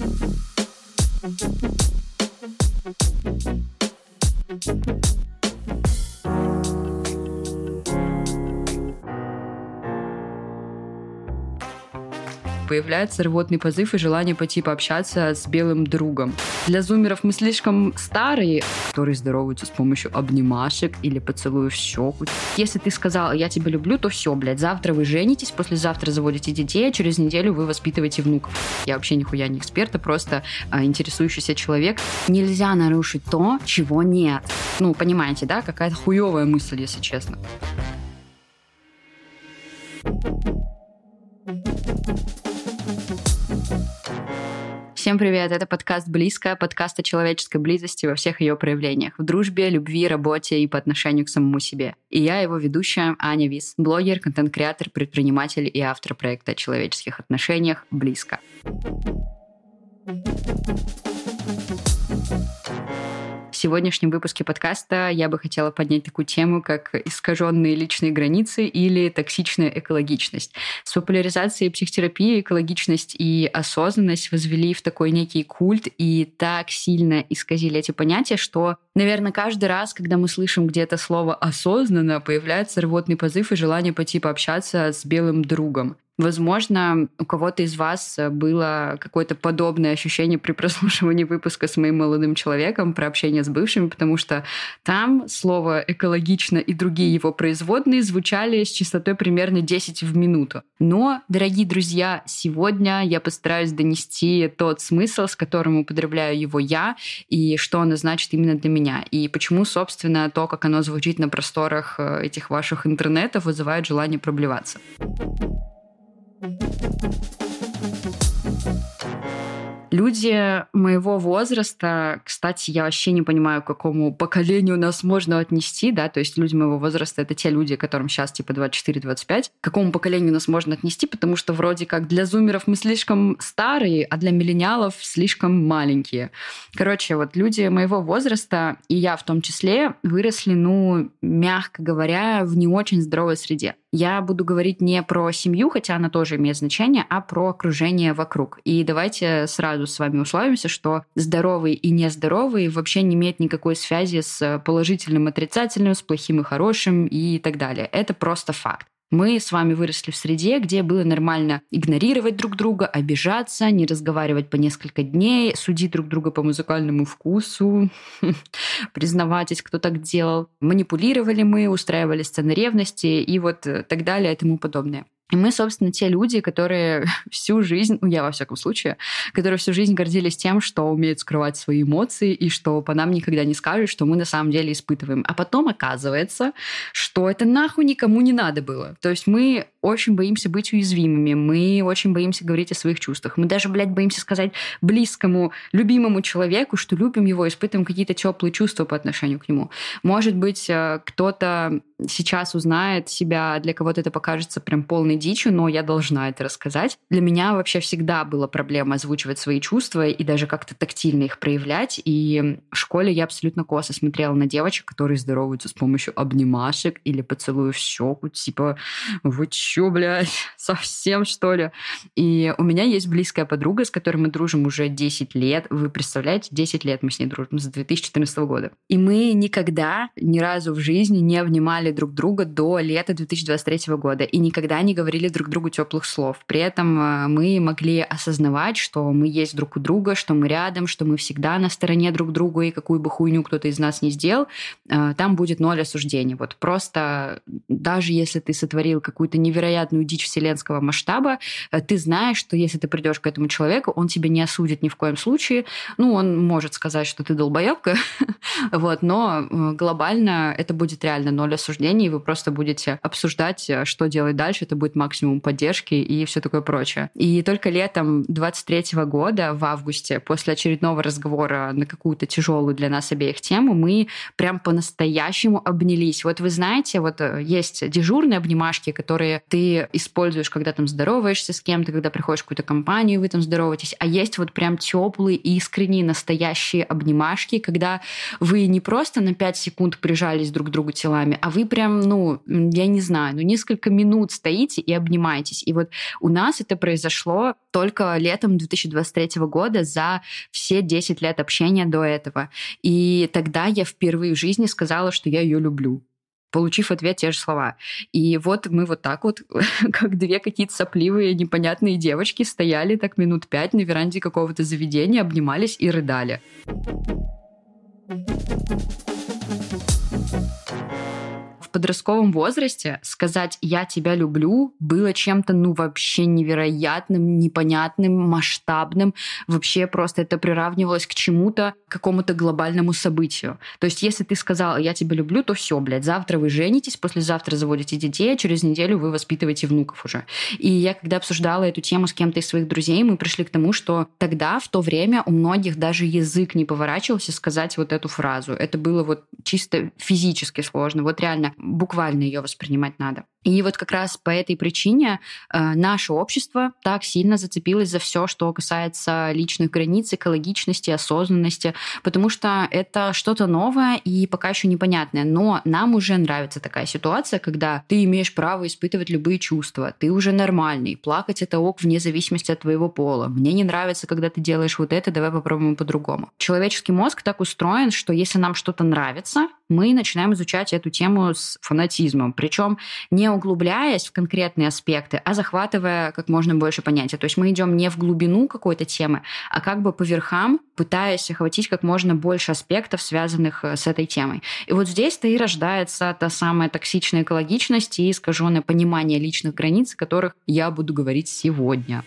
thank you появляется рвотный позыв и желание пойти пообщаться с белым другом. Для зумеров мы слишком старые, которые здороваются с помощью обнимашек или поцелуев в щеку. Если ты сказал «я тебя люблю», то все, блядь, завтра вы женитесь, послезавтра заводите детей, а через неделю вы воспитываете внуков. Я вообще нихуя не эксперт, а просто а, интересующийся человек. Нельзя нарушить то, чего нет. Ну, понимаете, да? Какая-то хуевая мысль, если честно. Всем привет, это подкаст «Близко», подкаст о человеческой близости во всех ее проявлениях, в дружбе, любви, работе и по отношению к самому себе. И я его ведущая Аня Вис, блогер, контент-креатор, предприниматель и автор проекта о человеческих отношениях «Близко». Сегодняшнем выпуске подкаста я бы хотела поднять такую тему, как искаженные личные границы или токсичная экологичность. С популяризацией психотерапии экологичность и осознанность возвели в такой некий культ и так сильно исказили эти понятия, что, наверное, каждый раз, когда мы слышим где-то слово «осознанно», появляется рвотный позыв и желание пойти пообщаться с белым другом. Возможно, у кого-то из вас было какое-то подобное ощущение при прослушивании выпуска с моим молодым человеком про общение с бывшими, потому что там слово «экологично» и другие его производные звучали с частотой примерно 10 в минуту. Но, дорогие друзья, сегодня я постараюсь донести тот смысл, с которым употребляю его я, и что оно значит именно для меня, и почему, собственно, то, как оно звучит на просторах э, этих ваших интернетов, вызывает желание проблеваться. Люди моего возраста, кстати, я вообще не понимаю, к какому поколению нас можно отнести, да, то есть люди моего возраста — это те люди, которым сейчас типа 24-25, к какому поколению нас можно отнести, потому что вроде как для зумеров мы слишком старые, а для миллениалов слишком маленькие. Короче, вот люди моего возраста, и я в том числе, выросли, ну, мягко говоря, в не очень здоровой среде. Я буду говорить не про семью, хотя она тоже имеет значение, а про окружение вокруг. И давайте сразу с вами условимся, что здоровый и нездоровый вообще не имеет никакой связи с положительным, отрицательным, с плохим и хорошим и так далее. Это просто факт. Мы с вами выросли в среде, где было нормально игнорировать друг друга, обижаться, не разговаривать по несколько дней, судить друг друга по музыкальному вкусу, признавайтесь, кто так делал. Манипулировали мы, устраивали сцены ревности и вот так далее и тому подобное. И мы, собственно, те люди, которые всю жизнь, ну я во всяком случае, которые всю жизнь гордились тем, что умеют скрывать свои эмоции и что по нам никогда не скажут, что мы на самом деле испытываем. А потом оказывается, что это нахуй никому не надо было. То есть мы очень боимся быть уязвимыми, мы очень боимся говорить о своих чувствах. Мы даже, блядь, боимся сказать близкому, любимому человеку, что любим его, испытываем какие-то теплые чувства по отношению к нему. Может быть, э, кто-то сейчас узнает себя, для кого-то это покажется прям полной дичью, но я должна это рассказать. Для меня вообще всегда была проблема озвучивать свои чувства и даже как-то тактильно их проявлять. И в школе я абсолютно косо смотрела на девочек, которые здороваются с помощью обнимашек или поцелуев в щеку, типа, вы чё, блядь, совсем что ли? И у меня есть близкая подруга, с которой мы дружим уже 10 лет. Вы представляете, 10 лет мы с ней дружим, с 2014 года. И мы никогда ни разу в жизни не обнимали друг друга до лета 2023 года и никогда не говорили друг другу теплых слов. При этом э, мы могли осознавать, что мы есть друг у друга, что мы рядом, что мы всегда на стороне друг друга, и какую бы хуйню кто-то из нас не сделал, э, там будет ноль осуждений. Вот просто даже если ты сотворил какую-то невероятную дичь вселенского масштаба, э, ты знаешь, что если ты придешь к этому человеку, он тебя не осудит ни в коем случае. Ну, он может сказать, что ты долбоебка, вот, но глобально это будет реально ноль осуждений, и вы просто будете обсуждать, что делать дальше. Это будет максимум поддержки и все такое прочее. И только летом 23 года, в августе, после очередного разговора на какую-то тяжелую для нас обеих тему, мы прям по-настоящему обнялись. Вот вы знаете, вот э, есть дежурные обнимашки, которые ты используешь, когда там здороваешься с кем-то, когда приходишь в какую-то компанию, вы там здороваетесь, а есть вот прям теплые, искренние, настоящие обнимашки, когда вы не просто на 5 секунд прижались друг к другу телами, а вы прям, ну, я не знаю, ну, несколько минут стоите и обнимаетесь. И вот у нас это произошло только летом 2023 года за все 10 лет общения до этого. И тогда я впервые в жизни сказала, что я ее люблю получив ответ те же слова. И вот мы вот так вот, как две какие-то сопливые, непонятные девочки, стояли так минут пять на веранде какого-то заведения, обнимались и рыдали в подростковом возрасте сказать «я тебя люблю» было чем-то, ну, вообще невероятным, непонятным, масштабным. Вообще просто это приравнивалось к чему-то, к какому-то глобальному событию. То есть если ты сказал «я тебя люблю», то все, блядь, завтра вы женитесь, послезавтра заводите детей, а через неделю вы воспитываете внуков уже. И я, когда обсуждала эту тему с кем-то из своих друзей, мы пришли к тому, что тогда, в то время, у многих даже язык не поворачивался сказать вот эту фразу. Это было вот чисто физически сложно. Вот реально буквально ее воспринимать надо. И вот как раз по этой причине э, наше общество так сильно зацепилось за все, что касается личных границ, экологичности, осознанности, потому что это что-то новое и пока еще непонятное. Но нам уже нравится такая ситуация, когда ты имеешь право испытывать любые чувства, ты уже нормальный, плакать это ок вне зависимости от твоего пола. Мне не нравится, когда ты делаешь вот это, давай попробуем по-другому. Человеческий мозг так устроен, что если нам что-то нравится, мы начинаем изучать эту тему с фанатизмом. Причем не углубляясь в конкретные аспекты, а захватывая как можно больше понятия. То есть мы идем не в глубину какой-то темы, а как бы по верхам, пытаясь охватить как можно больше аспектов, связанных э, с этой темой. И вот здесь-то и рождается та самая токсичная экологичность и искаженное понимание личных границ, о которых я буду говорить сегодня.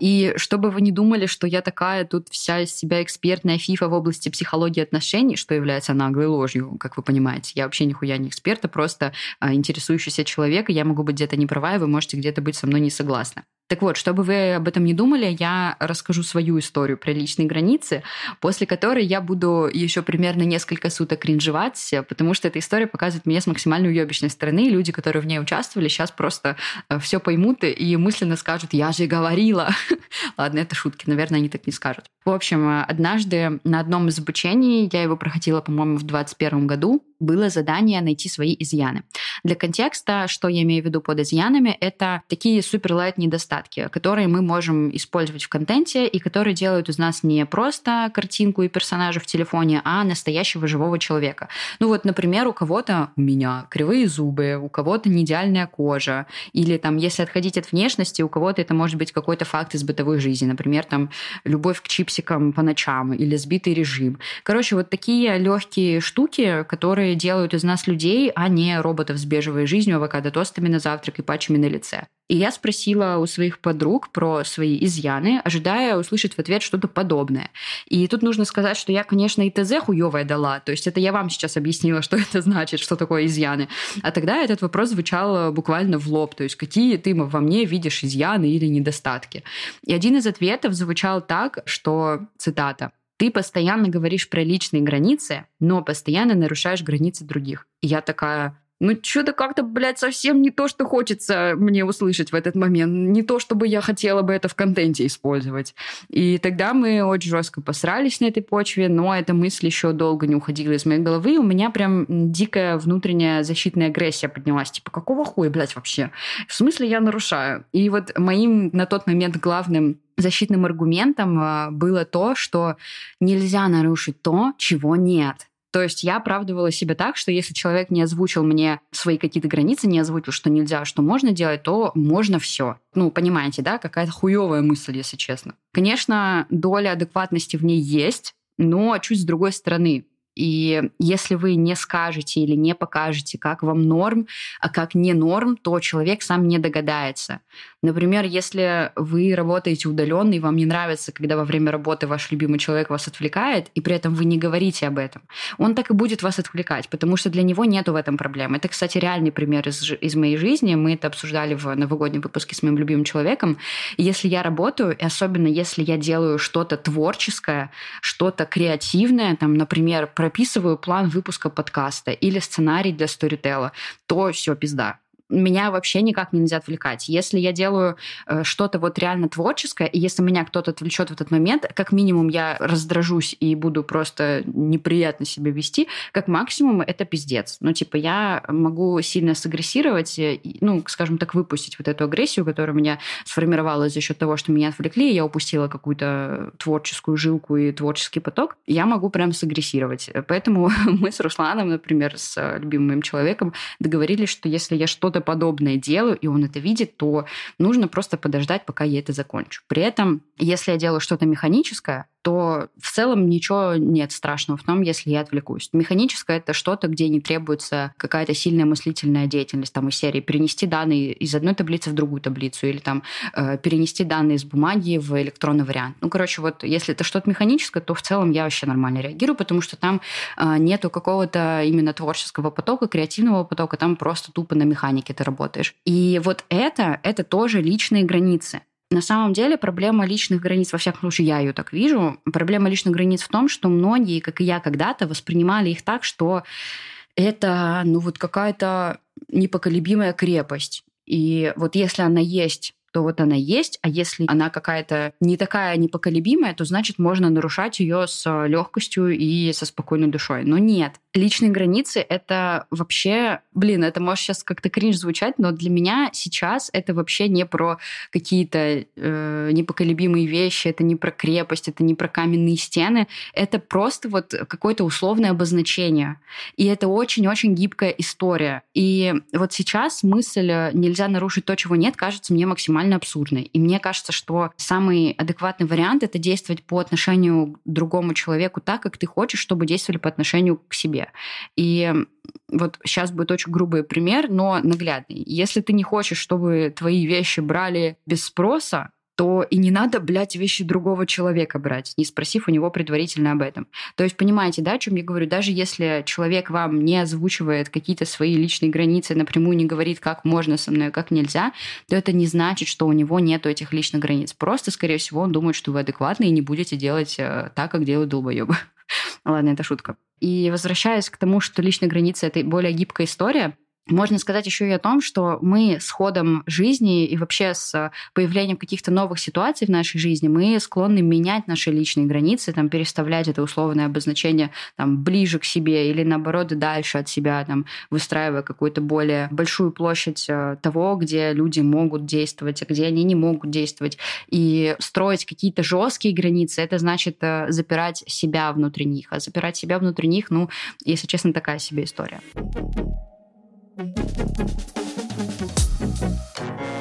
И чтобы вы не думали, что я такая тут вся из себя экспертная фифа в области психологии отношений, что является наглой ложью, как вы понимаете. Я вообще нихуя не эксперт, а просто а, интересующийся человек, и я могу быть где-то не права, и вы можете где-то быть со мной не согласны. Так вот, чтобы вы об этом не думали, я расскажу свою историю про личные границы, после которой я буду еще примерно несколько суток кринжевать, потому что эта история показывает меня с максимально уебищной стороны, и люди, которые в ней участвовали, сейчас просто э, все поймут и мысленно скажут «я же говорила». Ладно, это шутки, наверное, они так не скажут. В общем, э, однажды на одном из обучений, я его проходила, по-моему, в 2021 году, было задание найти свои изъяны. Для контекста, что я имею в виду под изъянами, это такие суперлайт недостатки, которые мы можем использовать в контенте и которые делают из нас не просто картинку и персонажа в телефоне, а настоящего живого человека. Ну вот, например, у кого-то, у меня, кривые зубы, у кого-то не идеальная кожа, или там, если отходить от внешности, у кого-то это может быть какой-то факт из бытовой жизни, например, там, любовь к чипсикам по ночам или сбитый режим. Короче, вот такие легкие штуки, которые делают из нас людей, а не роботов с бежевой жизнью, авокадо-тостами на завтрак и патчами на лице. И я спросила у своих подруг про свои изъяны, ожидая услышать в ответ что-то подобное. И тут нужно сказать, что я, конечно, и ТЗ хуевое дала. То есть это я вам сейчас объяснила, что это значит, что такое изъяны. А тогда этот вопрос звучал буквально в лоб. То есть какие ты во мне видишь изъяны или недостатки. И один из ответов звучал так, что, цитата, ты постоянно говоришь про личные границы, но постоянно нарушаешь границы других. И я такая, ну, что-то как-то, блядь, совсем не то, что хочется мне услышать в этот момент. Не то, чтобы я хотела бы это в контенте использовать. И тогда мы очень жестко посрались на этой почве, но эта мысль еще долго не уходила из моей головы. У меня прям дикая внутренняя защитная агрессия поднялась. Типа, какого хуя, блядь, вообще? В смысле я нарушаю? И вот моим на тот момент главным защитным аргументом а, было то, что нельзя нарушить то, чего нет. То есть я оправдывала себя так, что если человек не озвучил мне свои какие-то границы, не озвучил, что нельзя, что можно делать, то можно все. Ну, понимаете, да, какая-то хуевая мысль, если честно. Конечно, доля адекватности в ней есть, но чуть с другой стороны. И если вы не скажете или не покажете, как вам норм, а как не норм, то человек сам не догадается. Например, если вы работаете удаленно, и вам не нравится, когда во время работы ваш любимый человек вас отвлекает, и при этом вы не говорите об этом, он так и будет вас отвлекать, потому что для него нету в этом проблем. Это, кстати, реальный пример из, из моей жизни. Мы это обсуждали в новогоднем выпуске с моим любимым человеком. Если я работаю, и особенно если я делаю что-то творческое, что-то креативное, там, например, прописываю план выпуска подкаста или сценарий для сторителла, то все, пизда меня вообще никак нельзя отвлекать. Если я делаю э, что-то вот реально творческое, и если меня кто-то отвлечет в этот момент, как минимум я раздражусь и буду просто неприятно себя вести, как максимум это пиздец. Ну, типа, я могу сильно сагрессировать, ну, скажем так, выпустить вот эту агрессию, которая у меня сформировалась за счет того, что меня отвлекли, я упустила какую-то творческую жилку и творческий поток, я могу прям сагрессировать. Поэтому мы с Русланом, например, с любимым моим человеком договорились, что если я что-то подобное делаю, и он это видит, то нужно просто подождать, пока я это закончу. При этом, если я делаю что-то механическое, то в целом ничего нет страшного в том, если я отвлекусь. Механическое — это что-то, где не требуется какая-то сильная мыслительная деятельность там из серии перенести данные из одной таблицы в другую таблицу или там э, перенести данные из бумаги в электронный вариант. Ну, короче, вот если это что-то механическое, то в целом я вообще нормально реагирую, потому что там э, нету какого-то именно творческого потока, креативного потока, там просто тупо на механике ты работаешь. И вот это, это тоже личные границы. На самом деле проблема личных границ, во всяком случае, я ее так вижу, проблема личных границ в том, что многие, как и я когда-то, воспринимали их так, что это, ну, вот какая-то непоколебимая крепость. И вот если она есть то вот она есть, а если она какая-то не такая непоколебимая, то значит можно нарушать ее с легкостью и со спокойной душой. Но нет, личные границы — это вообще... Блин, это может сейчас как-то кринж звучать, но для меня сейчас это вообще не про какие-то э, непоколебимые вещи, это не про крепость, это не про каменные стены, это просто вот какое-то условное обозначение. И это очень-очень гибкая история. И вот сейчас мысль «нельзя нарушить то, чего нет» кажется мне максимально абсурдной. И мне кажется, что самый адекватный вариант — это действовать по отношению к другому человеку так, как ты хочешь, чтобы действовали по отношению к себе. И вот сейчас будет очень грубый пример, но наглядный. Если ты не хочешь, чтобы твои вещи брали без спроса, то и не надо, блядь, вещи другого человека брать, не спросив у него предварительно об этом. То есть, понимаете, да, о чем я говорю? Даже если человек вам не озвучивает какие-то свои личные границы, напрямую не говорит, как можно со мной, как нельзя, то это не значит, что у него нет этих личных границ. Просто, скорее всего, он думает, что вы адекватны и не будете делать э, так, как делают долбоебы. Ладно, это шутка. И возвращаясь к тому, что личные границы — это более гибкая история, можно сказать еще и о том, что мы с ходом жизни и вообще с появлением каких-то новых ситуаций в нашей жизни, мы склонны менять наши личные границы, там, переставлять это условное обозначение там, ближе к себе или, наоборот, дальше от себя, там, выстраивая какую-то более большую площадь э, того, где люди могут действовать, а где они не могут действовать. И строить какие-то жесткие границы, это значит э, запирать себя внутри них. А запирать себя внутри них, ну, если честно, такая себе история. Thank you.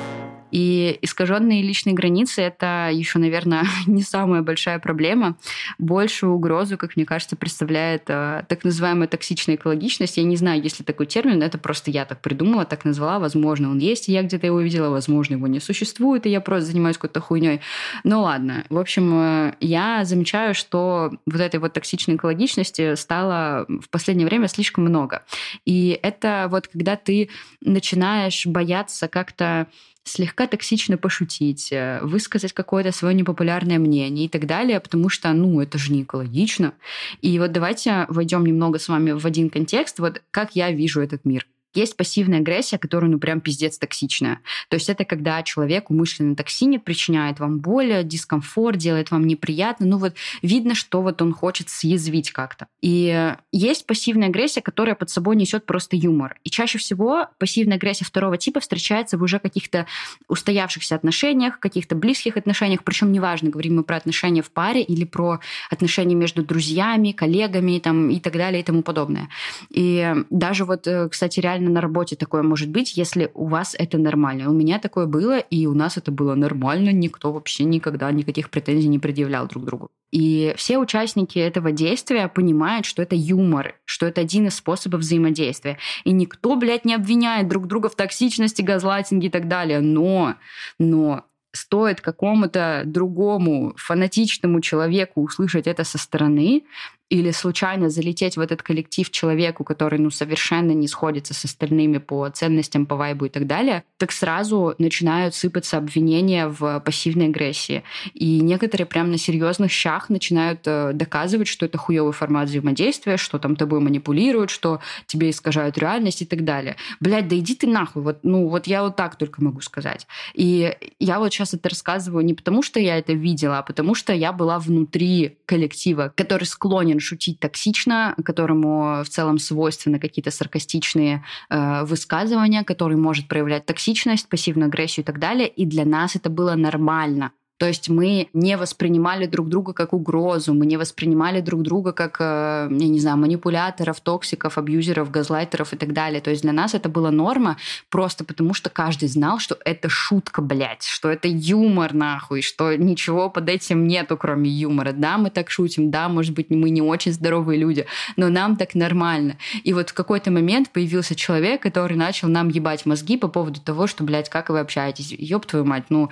И искаженные личные границы это еще, наверное, не самая большая проблема. Большую угрозу, как мне кажется, представляет э, так называемая токсичная экологичность. Я не знаю, есть ли такой термин, это просто я так придумала, так назвала. Возможно, он есть, и я где-то его видела, возможно, его не существует, и я просто занимаюсь какой-то хуйней. Ну ладно. В общем, э, я замечаю, что вот этой вот токсичной экологичности стало в последнее время слишком много. И это вот когда ты начинаешь бояться как-то слегка токсично пошутить, э, высказать какое-то свое непопулярное мнение и так далее, потому что, ну, это же не экологично. И вот давайте войдем немного с вами в один контекст, вот как я вижу этот мир. Есть пассивная агрессия, которая, ну, прям пиздец токсичная. То есть это когда человек умышленно токсинит, причиняет вам боль, дискомфорт, делает вам неприятно. Ну, вот видно, что вот он хочет съязвить как-то. И есть пассивная агрессия, которая под собой несет просто юмор. И чаще всего пассивная агрессия второго типа встречается в уже каких-то устоявшихся отношениях, каких-то близких отношениях. Причем неважно, говорим мы про отношения в паре или про отношения между друзьями, коллегами там, и так далее и тому подобное. И даже вот, э, кстати, реально реально на работе такое может быть, если у вас это нормально. У меня такое было, и у нас это было нормально. Никто вообще никогда никаких претензий не предъявлял друг другу. И все участники этого действия понимают, что это юмор, что это один из способов взаимодействия. И никто, блядь, не обвиняет друг друга в токсичности, газлайтинге и так далее. Но, но стоит какому-то другому фанатичному человеку услышать это со стороны, или случайно залететь в этот коллектив человеку, который ну совершенно не сходится с остальными по ценностям, по вайбу и так далее, так сразу начинают сыпаться обвинения в пассивной агрессии. И некоторые прям на серьезных щах начинают э, доказывать, что это хуевый формат взаимодействия, что там тобой манипулируют, что тебе искажают реальность и так далее. Блядь, да иди ты нахуй. Вот, ну, вот я вот так только могу сказать. И я вот сейчас это рассказываю не потому, что я это видела, а потому что я была внутри коллектива, который склонен шутить токсично, которому в целом свойственны какие-то саркастичные э, высказывания, который может проявлять токсичность, пассивную агрессию и так далее. И для нас это было нормально. То есть мы не воспринимали друг друга как угрозу, мы не воспринимали друг друга как, э, я не знаю, манипуляторов, токсиков, абьюзеров, газлайтеров и так далее. То есть для нас это была норма просто потому, что каждый знал, что это шутка, блядь, что это юмор, нахуй, что ничего под этим нету, кроме юмора. Да, мы так шутим, да, может быть, мы не очень здоровые люди, но нам так нормально. И вот в какой-то момент появился человек, который начал нам ебать мозги по поводу того, что, блядь, как вы общаетесь? Ёб твою мать, ну,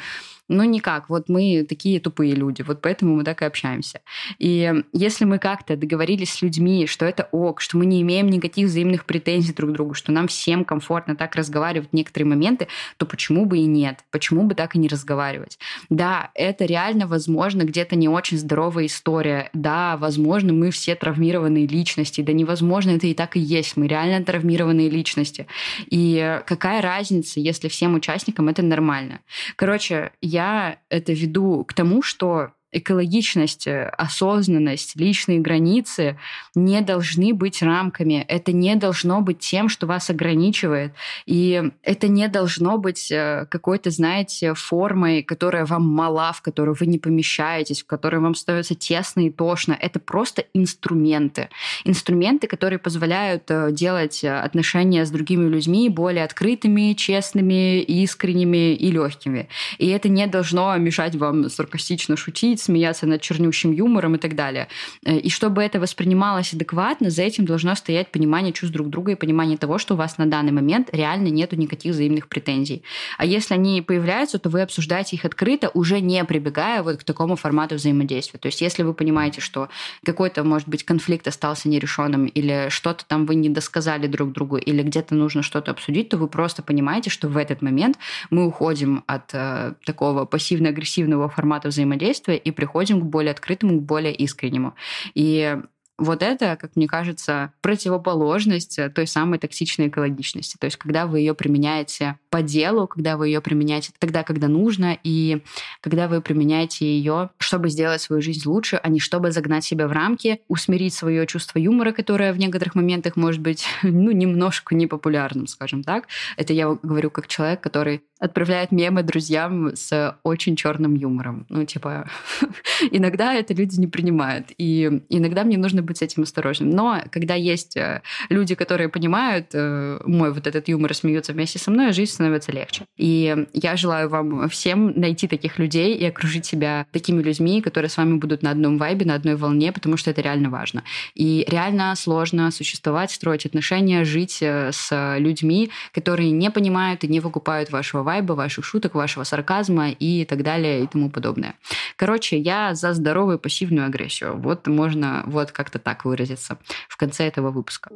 ну, никак. Вот мы такие тупые люди. Вот поэтому мы так и общаемся. И если мы как-то договорились с людьми, что это ок, что мы не имеем никаких взаимных претензий друг к другу, что нам всем комфортно так разговаривать в некоторые моменты, то почему бы и нет? Почему бы так и не разговаривать? Да, это реально, возможно, где-то не очень здоровая история. Да, возможно, мы все травмированные личности. Да невозможно, это и так и есть. Мы реально травмированные личности. И какая разница, если всем участникам это нормально? Короче, я я это веду к тому, что экологичность, осознанность, личные границы не должны быть рамками. Это не должно быть тем, что вас ограничивает. И это не должно быть э, какой-то, знаете, формой, которая вам мала, в которую вы не помещаетесь, в которой вам становится тесно и тошно. Это просто инструменты. Инструменты, которые позволяют э, делать отношения с другими людьми более открытыми, честными, искренними и легкими. И это не должно мешать вам саркастично шутить, смеяться над чернющим юмором и так далее. Э, и чтобы это воспринималось адекватно, за этим должно стоять понимание чувств друг друга и понимание того, что у вас на данный момент реально нету никаких взаимных претензий. А если они появляются, то вы обсуждаете их открыто, уже не прибегая вот к такому формату взаимодействия. То есть если вы понимаете, что какой-то, может быть, конфликт остался нерешенным, или что-то там вы не досказали друг другу, или где-то нужно что-то обсудить, то вы просто понимаете, что в этот момент мы уходим от э, такого пассивно-агрессивного формата взаимодействия и приходим к более открытому, к более искреннему. И вот это, как мне кажется, противоположность той самой токсичной экологичности. То есть, когда вы ее применяете по делу, когда вы ее применяете тогда, когда нужно, и когда вы применяете ее, чтобы сделать свою жизнь лучше, а не чтобы загнать себя в рамки, усмирить свое чувство юмора, которое в некоторых моментах может быть, ну, немножко непопулярным, скажем так. Это я говорю как человек, который отправляет мемы друзьям с очень черным юмором. Ну, типа, иногда это люди не принимают. И иногда мне нужно быть с этим осторожным. Но когда есть э, люди, которые понимают э, мой вот этот юмор смеются вместе со мной, жизнь становится легче. И я желаю вам всем найти таких людей и окружить себя такими людьми, которые с вами будут на одном вайбе, на одной волне, потому что это реально важно. И реально сложно существовать, строить отношения, жить э, с людьми, которые не понимают и не выкупают вашего вайба, ваших шуток, вашего сарказма и так далее и тому подобное. Короче, я за здоровую пассивную агрессию. Вот можно вот как-то как-то так выразиться в конце этого выпуска.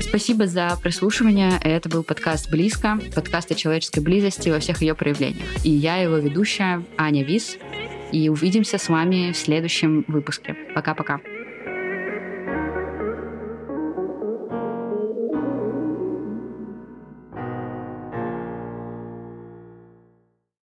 Спасибо за прослушивание. Это был подкаст «Близко», подкаст о человеческой близости во всех ее проявлениях. И я его ведущая Аня Вис. И увидимся с вами в следующем выпуске. Пока-пока.